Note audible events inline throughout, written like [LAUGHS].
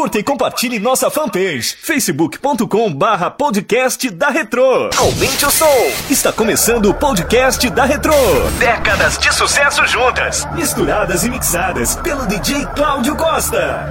Curta e compartilhe nossa fanpage, facebook.com barra podcast da Retro. Aumente o som. Está começando o podcast da Retro. Décadas de sucesso juntas, misturadas e mixadas pelo DJ Cláudio Costa.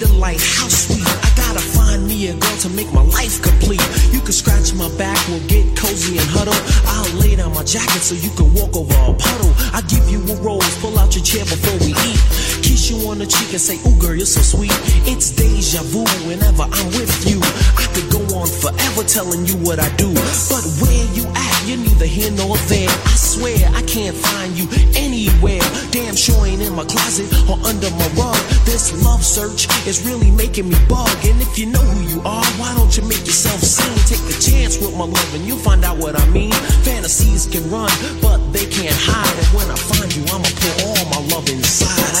Delight, how sweet. I gotta find me a girl to make my life complete. You can scratch my back, we'll get cozy and huddle. I'll lay down my jacket so you can walk over a puddle. I give you a rose, pull out your chair before we eat. Kiss you on the cheek and say, Ooh, girl, you're so sweet. It's deja vu whenever I'm with you. I could go on forever telling you what I do. But where you at, you're neither here nor there. I swear I can't find you anywhere. Damn sure ain't in my closet or under my rug. This love search is really making me bug. And if you know who you are, why don't you make yourself seen? Take a chance with my love and you'll find out what I mean. Fantasies can run, but they can't hide. And when I find you, I'ma pour all my love inside.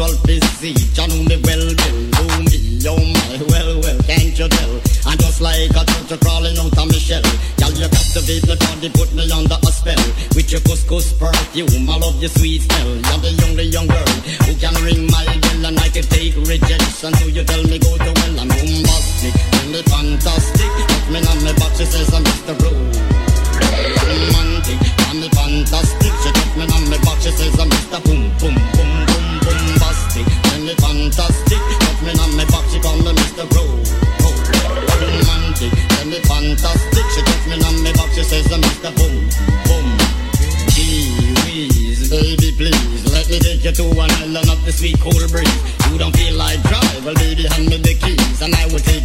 Sexual physique. You know me well, well, do me, oh my, well, well, can't you tell? I'm just like a turtle crawling out of my shell. Girl, you captivate me body, put me under a spell. With your couscous perfume, I love your sweet smell. You're the only young girl who can ring my bell and I can take rejection. So you tell me go to well, I'm bombastic, and fantastic. Put me on my box, she says I'm Mr. Blue romantic, me fantastic. She took me on me back, she says I'm Mr. Boom Boom Boom fantastic. Took me on me back, she call me Mr. Bro. Romantic, and me fantastic. She took me on me back, she says I'm Mr. Boom Boom. Whiz, baby please, let me take you to an island of the sweet cold breeze. You don't feel like drive, baby hand me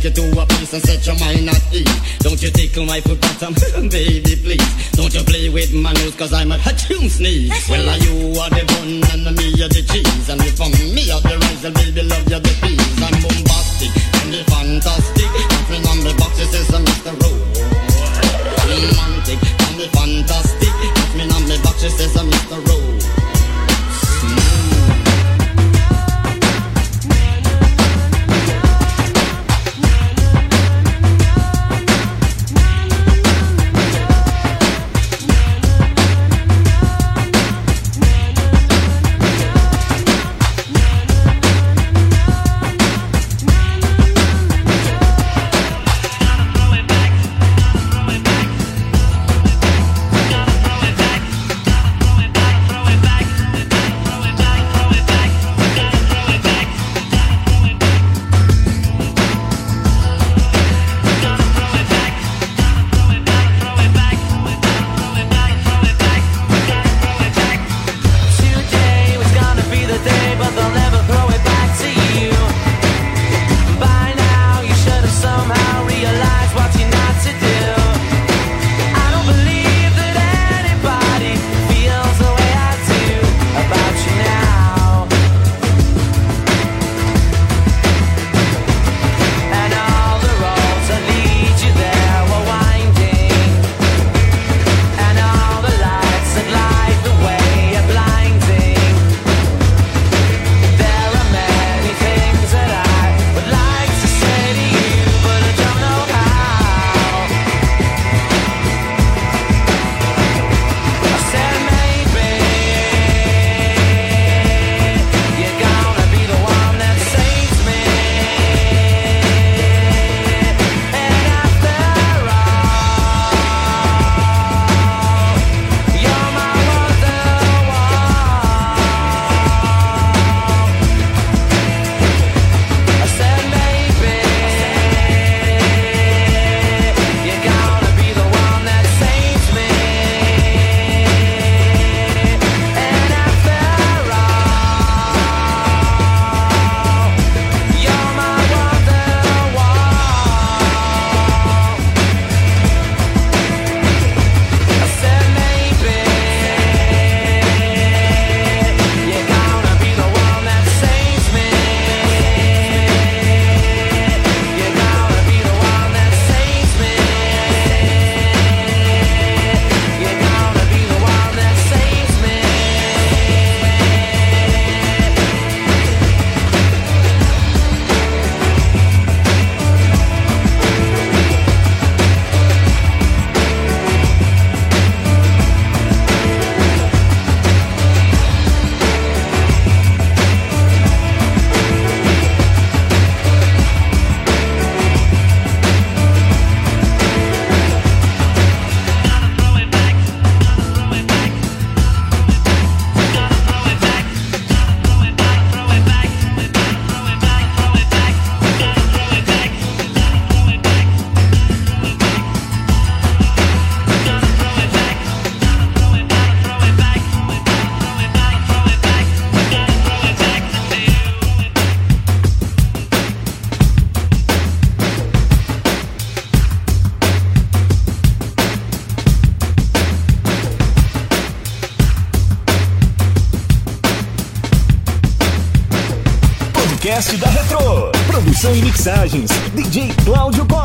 you to a place and set your mind at ease. Don't you tickle my foot bottom, [LAUGHS] baby please. Don't you play with my nose cause I'm a tune sneeze. Well are you are the bun and me are the cheese and if I'm me are the rice, baby love you the peas. I'm bombastic and the fantastic. Nothing on the box it says I'm Mr. Romantic and the fantastic. Nothing on the box it says I'm Mr. Rowe. Produção e mixagens, DJ Cláudio Costa.